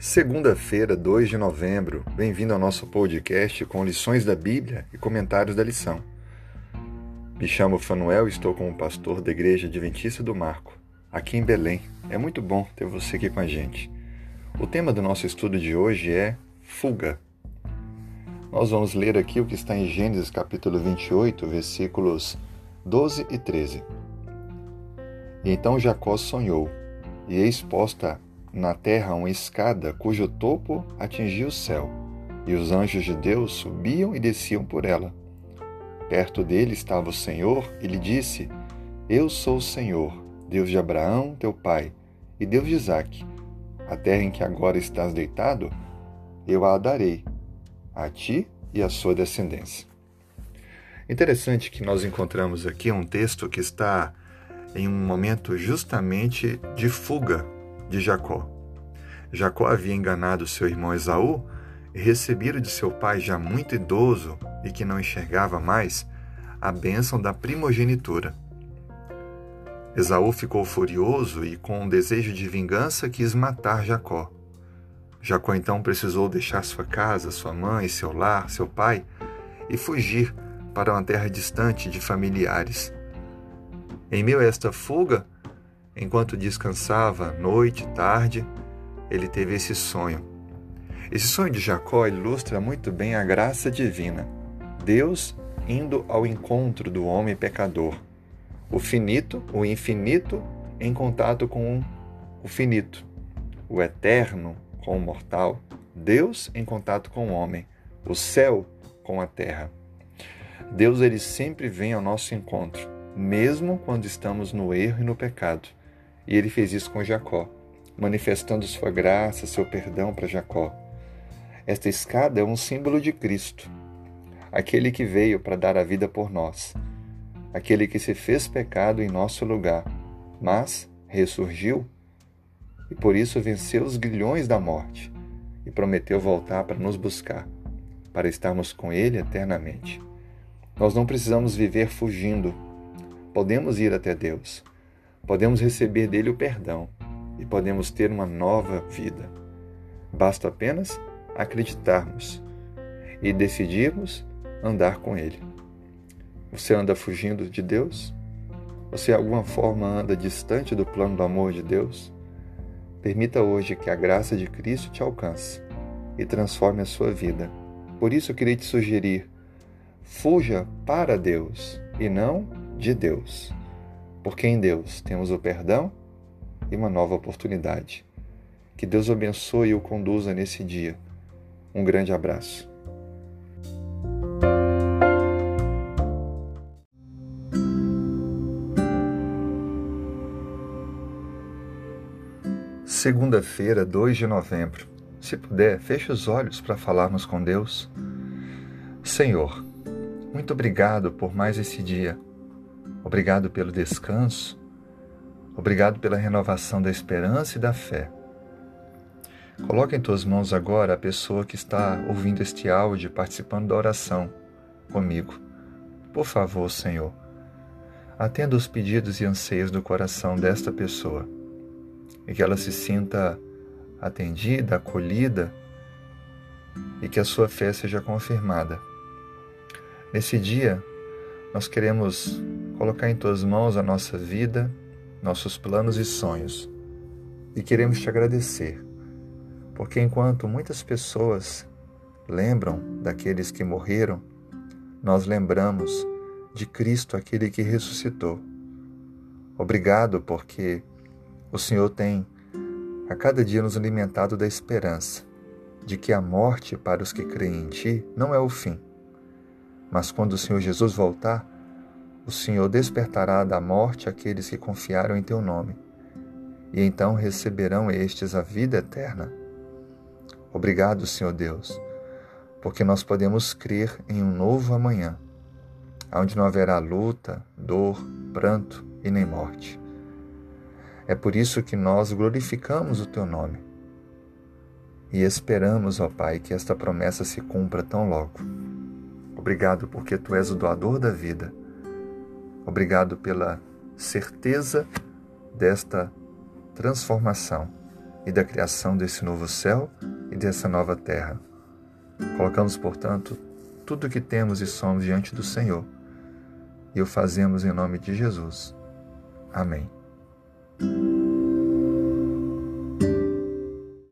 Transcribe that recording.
Segunda-feira, 2 de novembro. Bem-vindo ao nosso podcast com lições da Bíblia e comentários da lição. Me chamo Fanuel e estou como pastor da Igreja Adventista do Marco, aqui em Belém. É muito bom ter você aqui com a gente. O tema do nosso estudo de hoje é fuga. Nós vamos ler aqui o que está em Gênesis capítulo 28, versículos 12 e 13. E então Jacó sonhou, e eis posta na terra uma escada cujo topo atingia o céu, e os anjos de Deus subiam e desciam por ela. Perto dele estava o Senhor e lhe disse: Eu sou o Senhor, Deus de Abraão, teu pai, e Deus de Isaque. A terra em que agora estás deitado, eu a darei a ti e à sua descendência. Interessante que nós encontramos aqui um texto que está em um momento justamente de fuga de Jacó. Jacó havia enganado seu irmão Esaú e recebido de seu pai já muito idoso e que não enxergava mais a bênção da primogenitura. Esaú ficou furioso e, com um desejo de vingança, quis matar Jacó. Jacó então precisou deixar sua casa, sua mãe, seu lar, seu pai e fugir para uma terra distante de familiares. Em meio a esta fuga, Enquanto descansava, noite, tarde, ele teve esse sonho. Esse sonho de Jacó ilustra muito bem a graça divina. Deus indo ao encontro do homem pecador. O finito, o infinito, em contato com o finito. O eterno com o mortal. Deus em contato com o homem. O céu com a terra. Deus ele sempre vem ao nosso encontro, mesmo quando estamos no erro e no pecado. E ele fez isso com Jacó, manifestando sua graça, seu perdão para Jacó. Esta escada é um símbolo de Cristo, aquele que veio para dar a vida por nós, aquele que se fez pecado em nosso lugar, mas ressurgiu e por isso venceu os grilhões da morte e prometeu voltar para nos buscar, para estarmos com Ele eternamente. Nós não precisamos viver fugindo, podemos ir até Deus podemos receber dele o perdão e podemos ter uma nova vida. Basta apenas acreditarmos e decidirmos andar com ele. Você anda fugindo de Deus? Você de alguma forma anda distante do plano do amor de Deus? Permita hoje que a graça de Cristo te alcance e transforme a sua vida. Por isso eu queria te sugerir: fuja para Deus e não de Deus porque em Deus temos o perdão e uma nova oportunidade. Que Deus abençoe e o conduza nesse dia. Um grande abraço. Segunda-feira, 2 de novembro. Se puder, feche os olhos para falarmos com Deus. Senhor, muito obrigado por mais esse dia. Obrigado pelo descanso. Obrigado pela renovação da esperança e da fé. Coloque em tuas mãos agora a pessoa que está ouvindo este áudio, participando da oração comigo. Por favor, Senhor, atenda os pedidos e anseios do coração desta pessoa e que ela se sinta atendida, acolhida e que a sua fé seja confirmada. Nesse dia, nós queremos colocar em tuas mãos a nossa vida, nossos planos e sonhos. E queremos te agradecer, porque enquanto muitas pessoas lembram daqueles que morreram, nós lembramos de Cristo, aquele que ressuscitou. Obrigado, porque o Senhor tem a cada dia nos alimentado da esperança de que a morte para os que creem em Ti não é o fim. Mas quando o Senhor Jesus voltar, o Senhor despertará da morte aqueles que confiaram em teu nome, e então receberão estes a vida eterna. Obrigado, Senhor Deus, porque nós podemos crer em um novo amanhã, onde não haverá luta, dor, pranto e nem morte. É por isso que nós glorificamos o teu nome e esperamos, ó Pai, que esta promessa se cumpra tão logo. Obrigado porque tu és o doador da vida Obrigado pela certeza desta transformação e da criação desse novo céu e dessa nova terra. Colocamos, portanto, tudo o que temos e somos diante do Senhor e o fazemos em nome de Jesus. Amém.